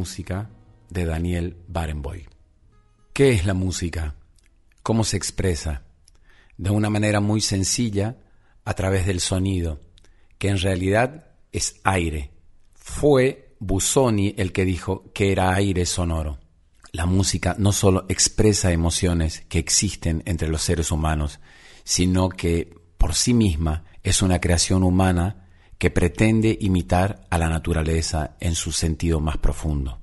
Música de Daniel Barenboim. ¿Qué es la música? ¿Cómo se expresa? De una manera muy sencilla, a través del sonido, que en realidad es aire. Fue Busoni el que dijo que era aire sonoro. La música no solo expresa emociones que existen entre los seres humanos, sino que por sí misma es una creación humana que pretende imitar a la naturaleza en su sentido más profundo.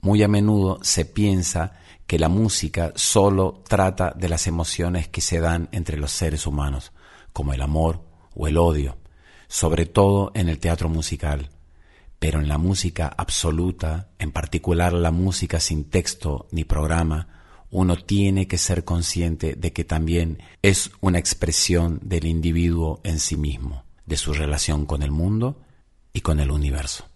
Muy a menudo se piensa que la música solo trata de las emociones que se dan entre los seres humanos, como el amor o el odio, sobre todo en el teatro musical, pero en la música absoluta, en particular la música sin texto ni programa, uno tiene que ser consciente de que también es una expresión del individuo en sí mismo de su relación con el mundo y con el universo.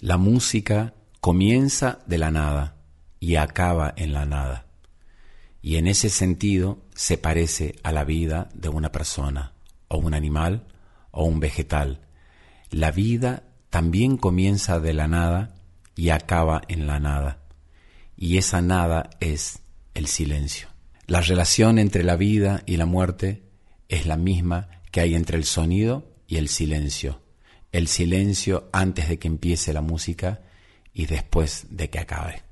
La música comienza de la nada y acaba en la nada. Y en ese sentido se parece a la vida de una persona, o un animal, o un vegetal. La vida también comienza de la nada y acaba en la nada. Y esa nada es el silencio. La relación entre la vida y la muerte es la misma que hay entre el sonido y el silencio. El silencio antes de que empiece la música y después de que acabe.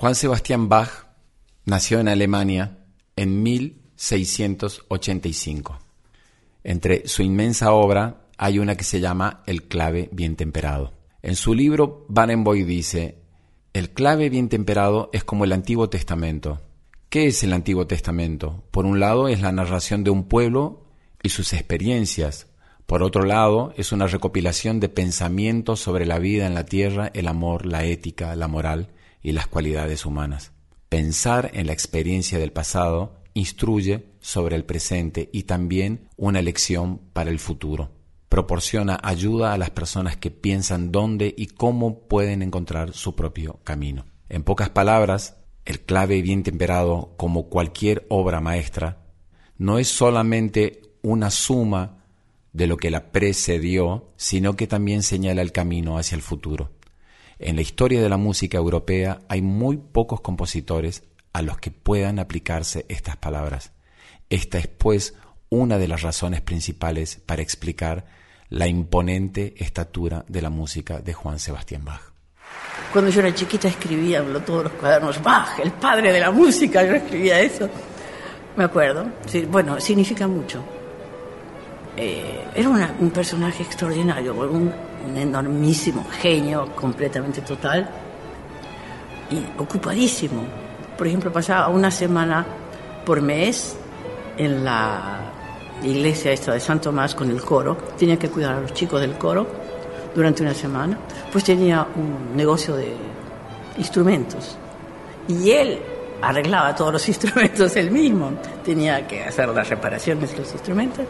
Juan Sebastián Bach nació en Alemania en 1685. Entre su inmensa obra hay una que se llama El clave bien temperado. En su libro, Barenboim dice, el clave bien temperado es como el Antiguo Testamento. ¿Qué es el Antiguo Testamento? Por un lado es la narración de un pueblo y sus experiencias. Por otro lado es una recopilación de pensamientos sobre la vida en la tierra, el amor, la ética, la moral y las cualidades humanas. Pensar en la experiencia del pasado instruye sobre el presente y también una lección para el futuro. Proporciona ayuda a las personas que piensan dónde y cómo pueden encontrar su propio camino. En pocas palabras, el clave bien temperado, como cualquier obra maestra, no es solamente una suma de lo que la precedió, sino que también señala el camino hacia el futuro. En la historia de la música europea hay muy pocos compositores a los que puedan aplicarse estas palabras. Esta es, pues, una de las razones principales para explicar la imponente estatura de la música de Juan Sebastián Bach. Cuando yo era chiquita escribía todos los cuadernos Bach, el padre de la música, yo escribía eso. Me acuerdo. bueno, significa mucho. Eh, era un personaje extraordinario, un, un enormísimo genio, completamente total y ocupadísimo. Por ejemplo, pasaba una semana por mes en la iglesia de San Tomás con el coro, tenía que cuidar a los chicos del coro durante una semana, pues tenía un negocio de instrumentos y él arreglaba todos los instrumentos él mismo, tenía que hacer las reparaciones de los instrumentos,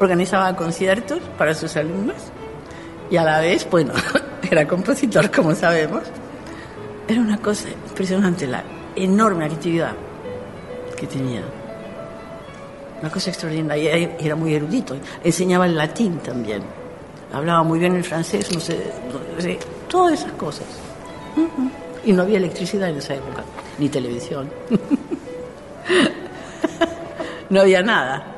organizaba conciertos para sus alumnos y a la vez, bueno, era compositor, como sabemos. Era una cosa impresionante la enorme actividad que tenía. Una cosa extraordinaria. Y era muy erudito. Enseñaba el latín también. Hablaba muy bien el francés, no sé, todas esas cosas. Y no había electricidad en esa época, ni televisión. no había nada.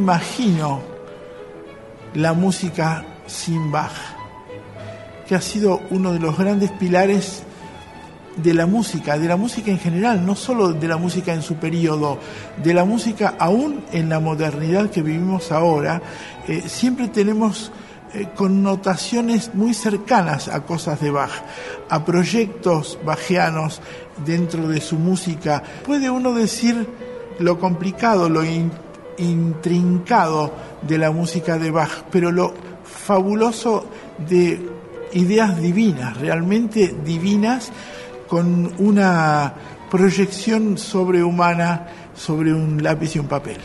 Imagino la música sin Bach, que ha sido uno de los grandes pilares de la música, de la música en general, no solo de la música en su periodo, de la música aún en la modernidad que vivimos ahora, eh, siempre tenemos eh, connotaciones muy cercanas a cosas de Bach, a proyectos bajianos dentro de su música. Puede uno decir lo complicado, lo intrincado de la música de Bach, pero lo fabuloso de ideas divinas, realmente divinas, con una proyección sobrehumana sobre un lápiz y un papel.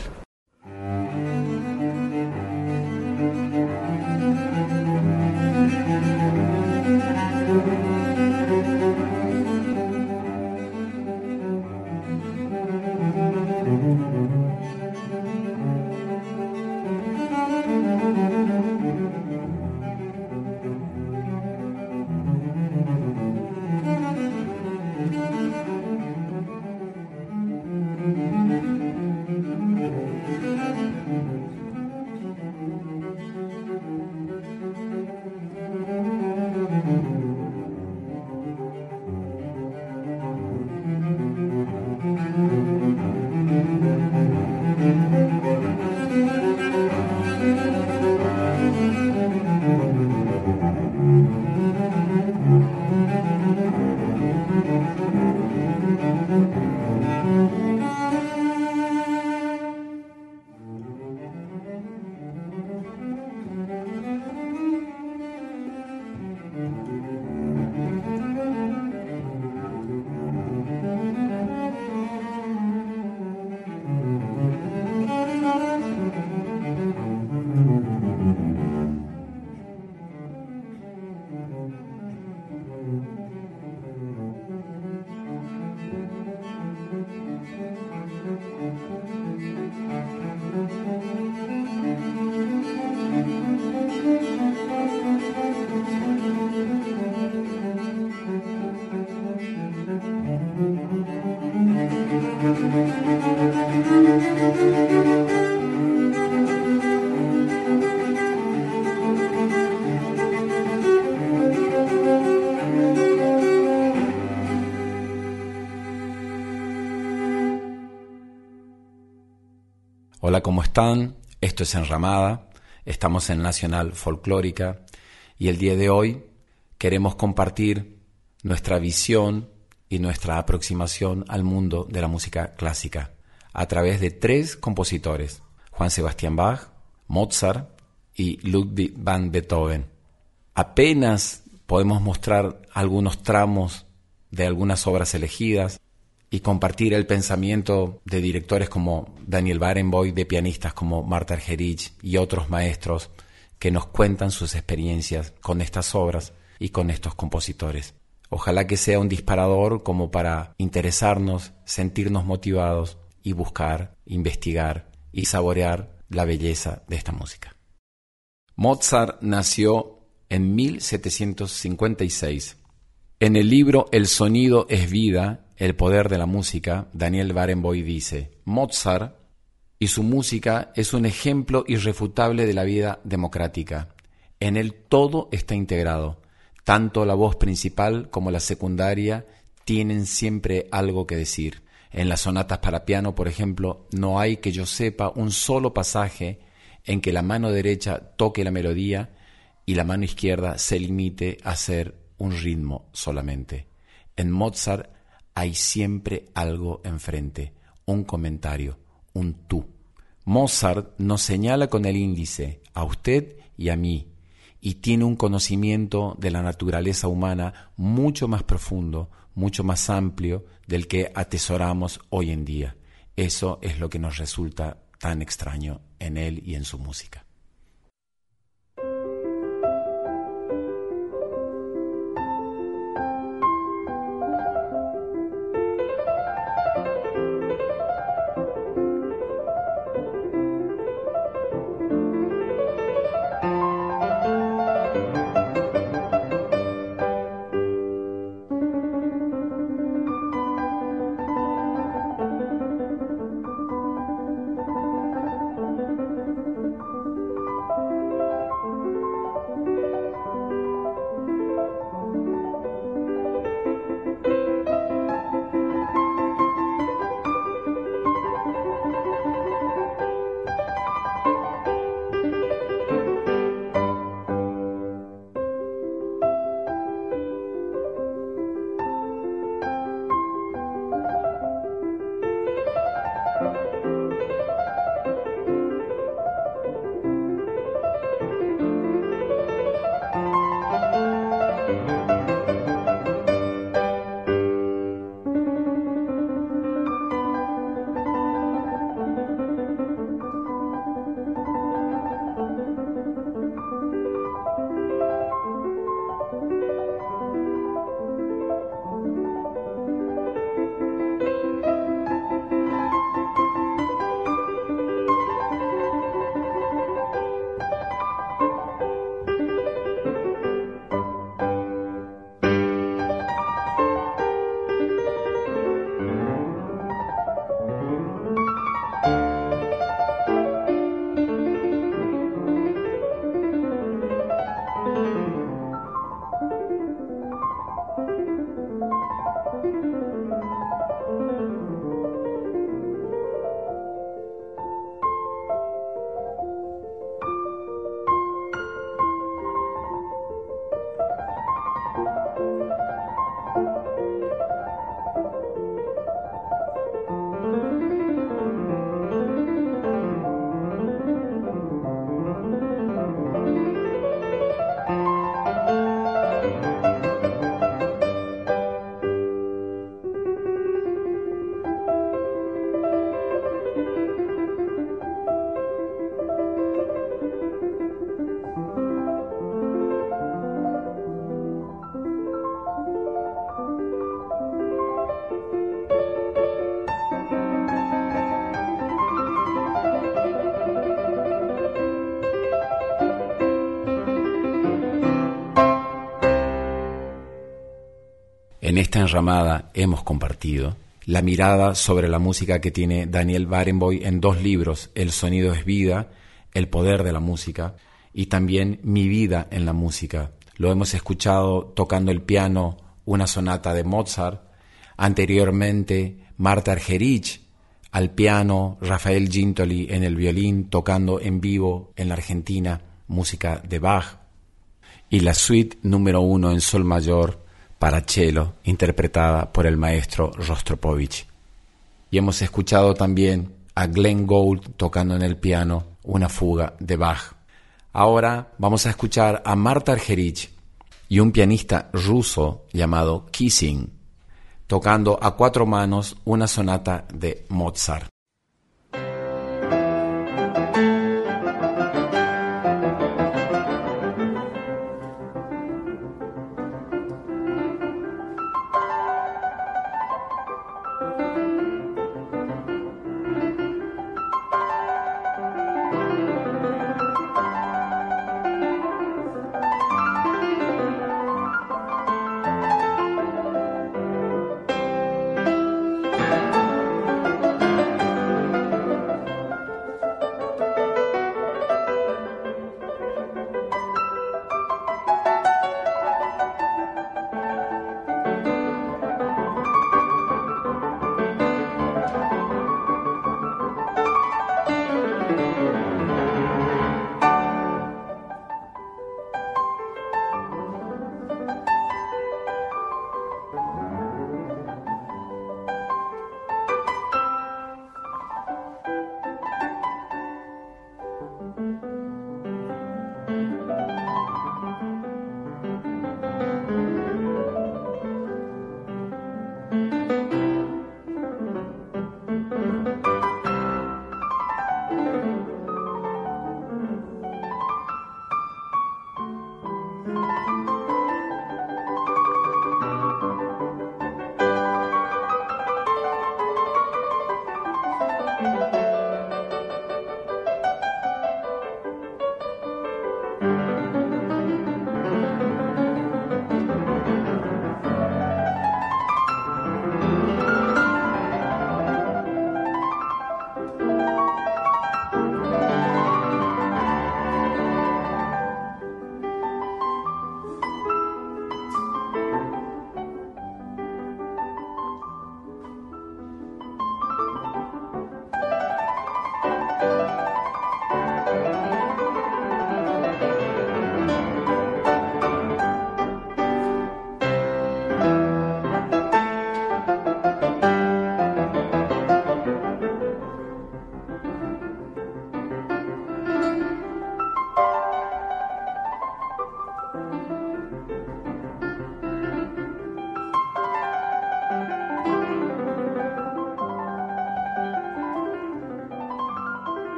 Hola, ¿cómo están? Esto es Enramada, estamos en Nacional Folclórica y el día de hoy queremos compartir nuestra visión y nuestra aproximación al mundo de la música clásica a través de tres compositores, Juan Sebastián Bach, Mozart y Ludwig van Beethoven. Apenas podemos mostrar algunos tramos de algunas obras elegidas, y compartir el pensamiento de directores como Daniel Barenboim, de pianistas como Marta Argerich y otros maestros que nos cuentan sus experiencias con estas obras y con estos compositores. Ojalá que sea un disparador como para interesarnos, sentirnos motivados y buscar, investigar y saborear la belleza de esta música. Mozart nació en 1756. En el libro El sonido es vida El poder de la música, Daniel Barenboim dice, Mozart y su música es un ejemplo irrefutable de la vida democrática. En él todo está integrado, tanto la voz principal como la secundaria tienen siempre algo que decir. En las sonatas para piano, por ejemplo, no hay que yo sepa un solo pasaje en que la mano derecha toque la melodía y la mano izquierda se limite a hacer un ritmo solamente. En Mozart hay siempre algo enfrente, un comentario, un tú. Mozart nos señala con el índice a usted y a mí, y tiene un conocimiento de la naturaleza humana mucho más profundo, mucho más amplio del que atesoramos hoy en día. Eso es lo que nos resulta tan extraño en él y en su música. Esta enramada hemos compartido la mirada sobre la música que tiene Daniel Barenboim en dos libros, El sonido es vida, El poder de la música, y también Mi vida en la música. Lo hemos escuchado tocando el piano, una sonata de Mozart, anteriormente Marta Argerich al piano, Rafael Gintoli en el violín, tocando en vivo en la Argentina música de Bach, y la suite número uno en sol mayor para cello, interpretada por el maestro Rostropovich. Y hemos escuchado también a Glenn Gould tocando en el piano una fuga de Bach. Ahora vamos a escuchar a Marta Argerich y un pianista ruso llamado Kissing tocando a cuatro manos una sonata de Mozart.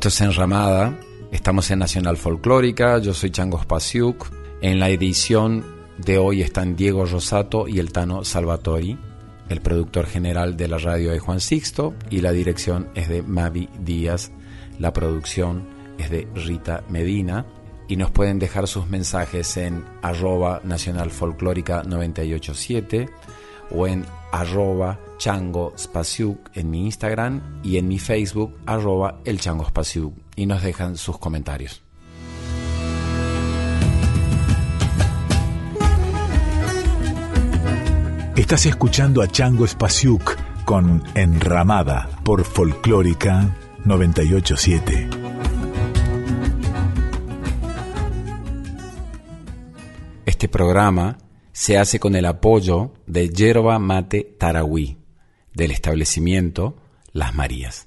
Esto es Enramada. Estamos en Nacional Folclórica. Yo soy Chango Spasiuk. En la edición de hoy están Diego Rosato y el Tano Salvatori. El productor general de la radio es Juan Sixto y la dirección es de Mavi Díaz. La producción es de Rita Medina y nos pueden dejar sus mensajes en arroba nacional folclórica 987 o en arroba chango en mi Instagram y en mi Facebook arroba el chango y nos dejan sus comentarios. Estás escuchando a Chango Spasiuk con Enramada por Folclórica 987. Este programa se hace con el apoyo de Yerba Mate Tarahui, del establecimiento Las Marías.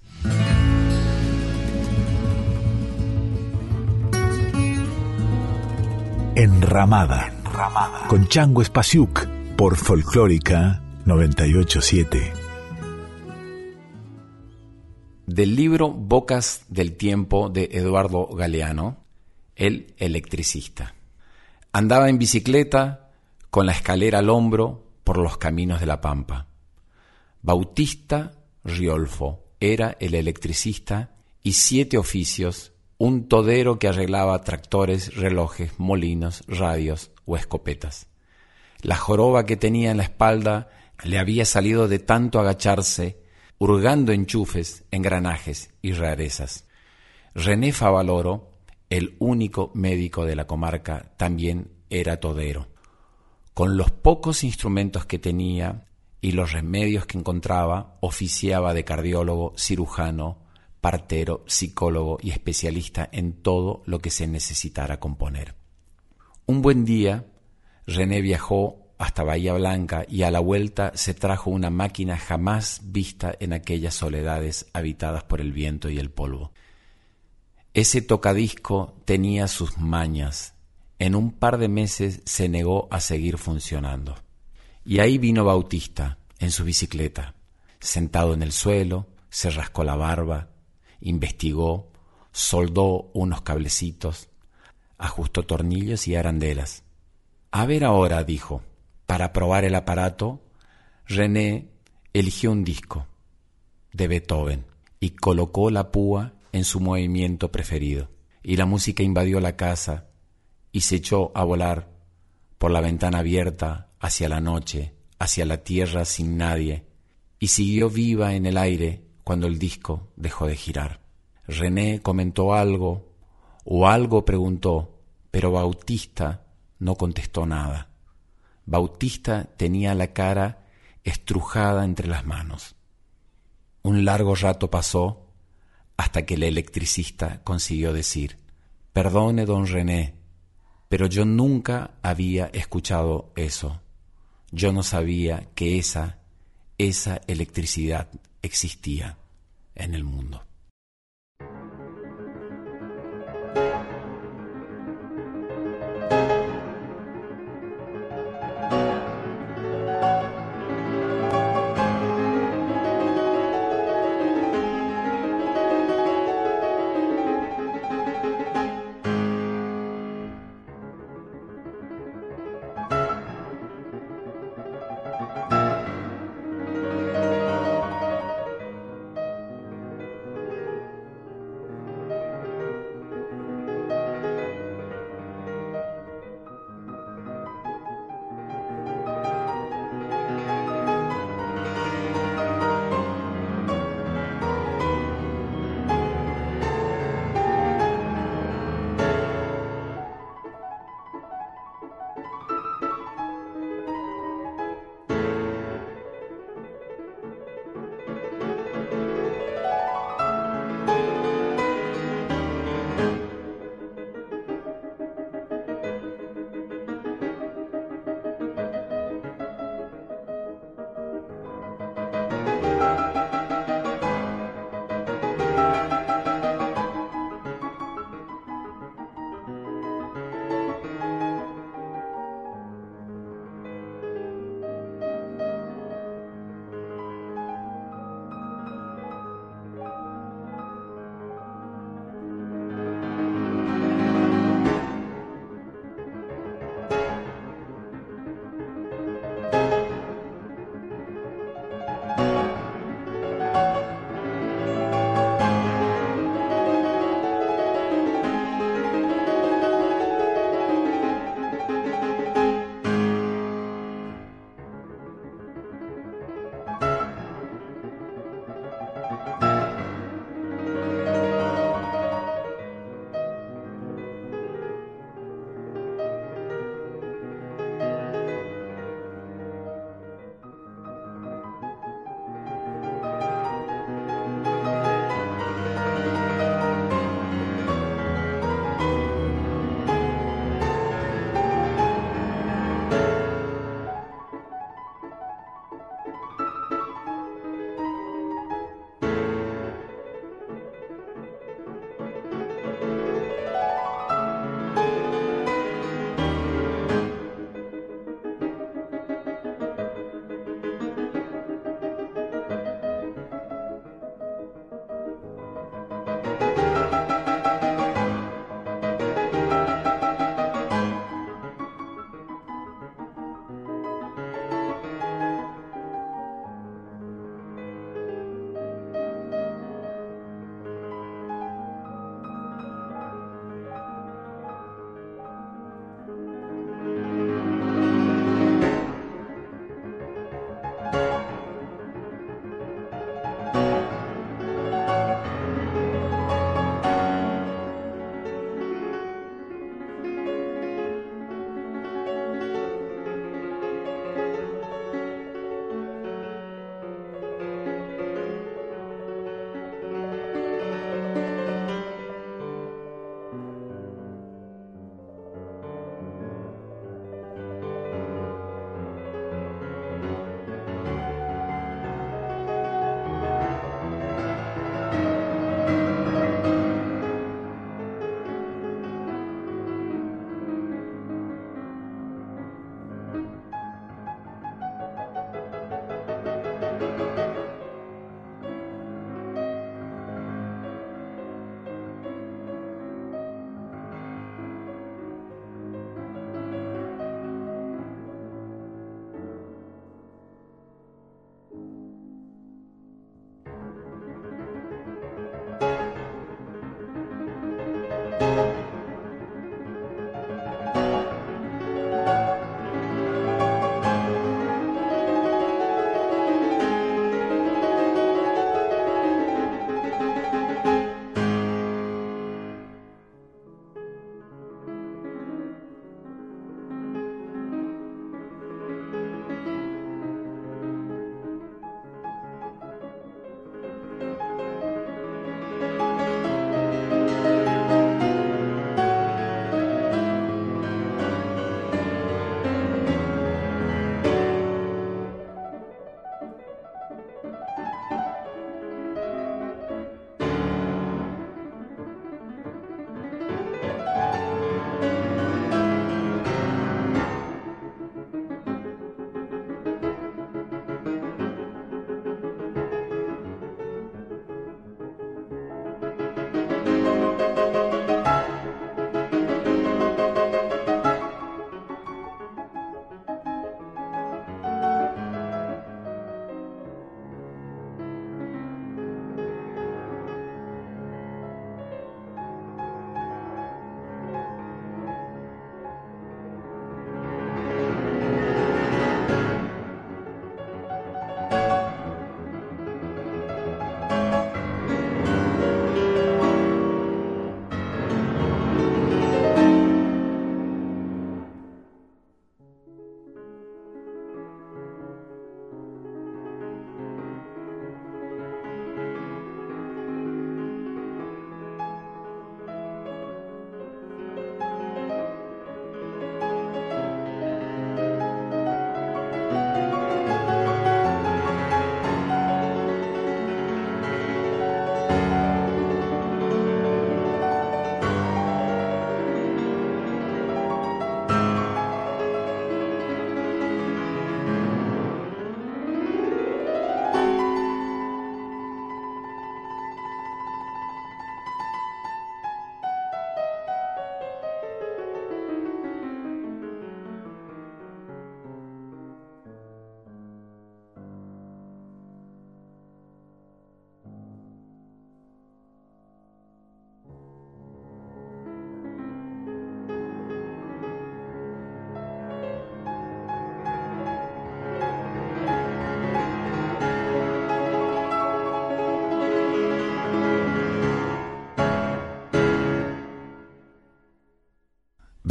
Enramada, con Chango Espasiuk por Folclórica 987. Del libro Bocas del Tiempo de Eduardo Galeano, El electricista. Andaba en bicicleta con la escalera al hombro por los caminos de la Pampa. Bautista Riolfo era el electricista y siete oficios, un todero que arreglaba tractores, relojes, molinos, radios o escopetas. La joroba que tenía en la espalda le había salido de tanto agacharse, hurgando enchufes, engranajes y rarezas. René Favaloro el único médico de la comarca, también era todero. Con los pocos instrumentos que tenía y los remedios que encontraba, oficiaba de cardiólogo, cirujano, partero, psicólogo y especialista en todo lo que se necesitara componer. Un buen día, René viajó hasta Bahía Blanca y a la vuelta se trajo una máquina jamás vista en aquellas soledades habitadas por el viento y el polvo. Ese tocadisco tenía sus mañas. En un par de meses se negó a seguir funcionando. Y ahí vino Bautista, en su bicicleta, sentado en el suelo, se rascó la barba, investigó, soldó unos cablecitos, ajustó tornillos y arandelas. A ver ahora, dijo, para probar el aparato, René eligió un disco de Beethoven y colocó la púa en su movimiento preferido, y la música invadió la casa y se echó a volar por la ventana abierta hacia la noche, hacia la tierra sin nadie, y siguió viva en el aire cuando el disco dejó de girar. René comentó algo o algo preguntó, pero Bautista no contestó nada. Bautista tenía la cara estrujada entre las manos. Un largo rato pasó hasta que el electricista consiguió decir, Perdone, don René, pero yo nunca había escuchado eso. Yo no sabía que esa, esa electricidad existía en el mundo.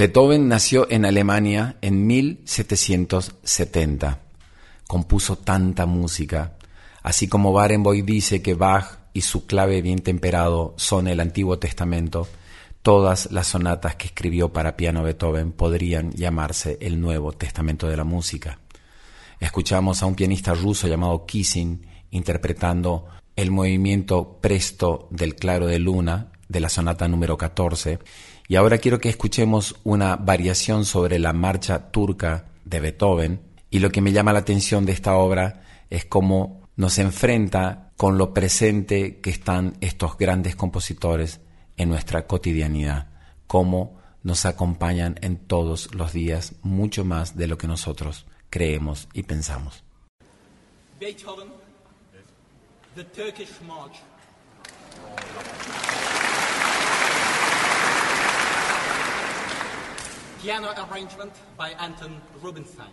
Beethoven nació en Alemania en 1770. Compuso tanta música, así como Barenboim dice que Bach y su clave bien temperado son el Antiguo Testamento, todas las sonatas que escribió para piano Beethoven podrían llamarse el Nuevo Testamento de la música. Escuchamos a un pianista ruso llamado Kissing interpretando el movimiento presto del claro de luna de la sonata número 14 y ahora quiero que escuchemos una variación sobre la marcha turca de Beethoven. Y lo que me llama la atención de esta obra es cómo nos enfrenta con lo presente que están estos grandes compositores en nuestra cotidianidad, cómo nos acompañan en todos los días mucho más de lo que nosotros creemos y pensamos. Beethoven, the Turkish March. Piano arrangement by Anton Rubinstein.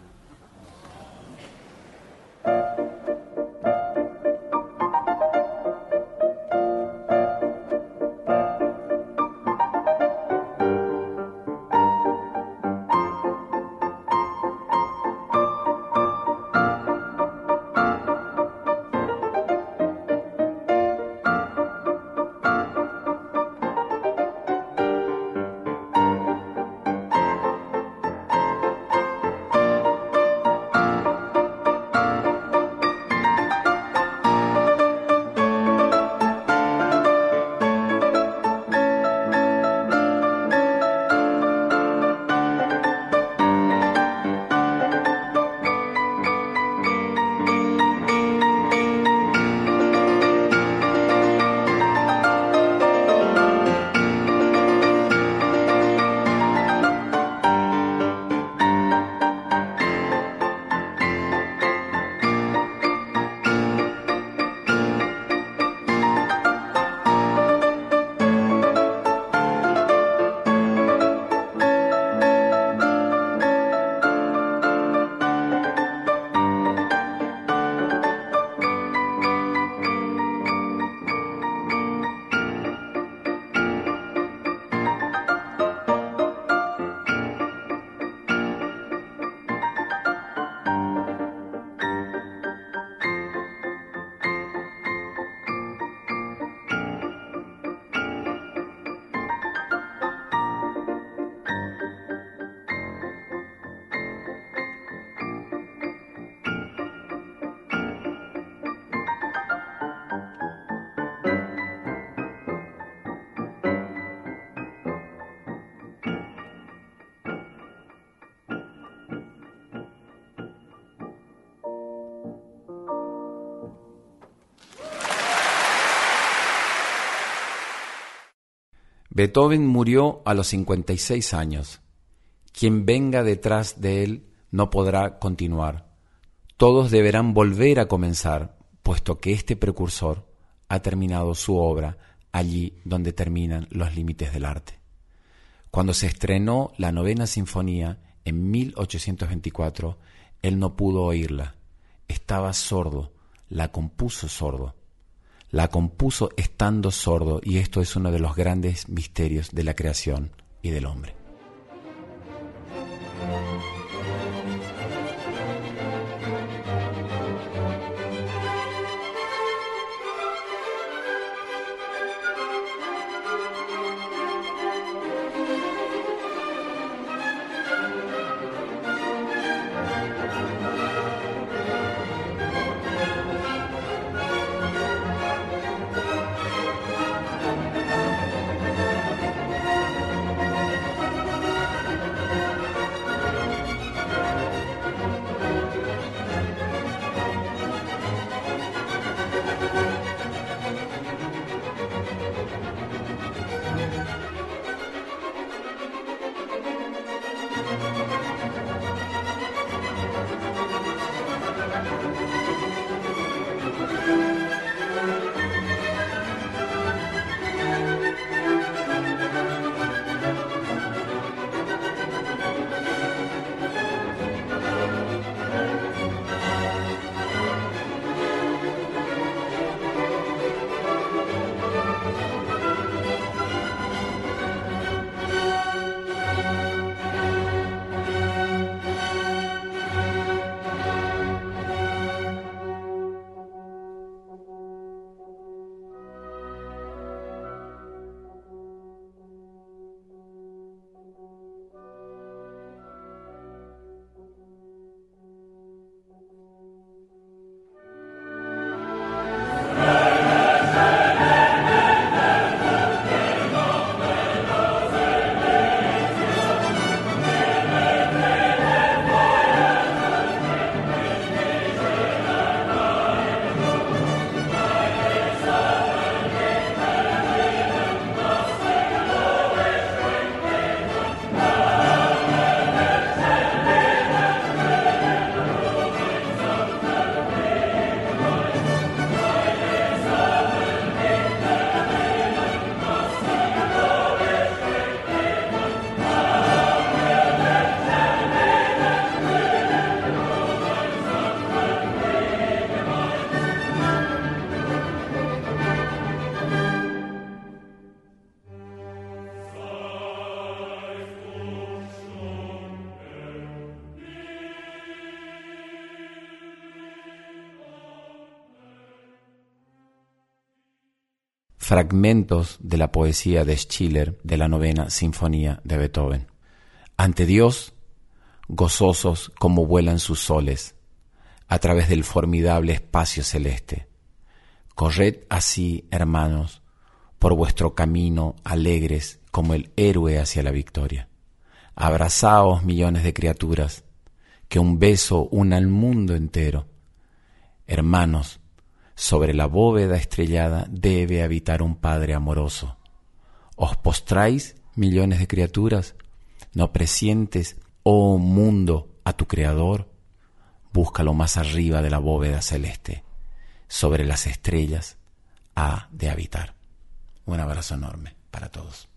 Beethoven murió a los 56 años. Quien venga detrás de él no podrá continuar. Todos deberán volver a comenzar, puesto que este precursor ha terminado su obra allí donde terminan los límites del arte. Cuando se estrenó la novena sinfonía en 1824, él no pudo oírla. Estaba sordo, la compuso sordo la compuso estando sordo y esto es uno de los grandes misterios de la creación y del hombre. Fragmentos de la poesía de Schiller de la novena Sinfonía de Beethoven. Ante Dios, gozosos como vuelan sus soles, a través del formidable espacio celeste. Corred así, hermanos, por vuestro camino alegres como el héroe hacia la victoria. Abrazaos millones de criaturas, que un beso una al mundo entero. Hermanos, sobre la bóveda estrellada debe habitar un Padre amoroso. ¿Os postráis, millones de criaturas? ¿No presientes, oh mundo, a tu Creador? Búscalo más arriba de la bóveda celeste. Sobre las estrellas ha de habitar. Un abrazo enorme para todos.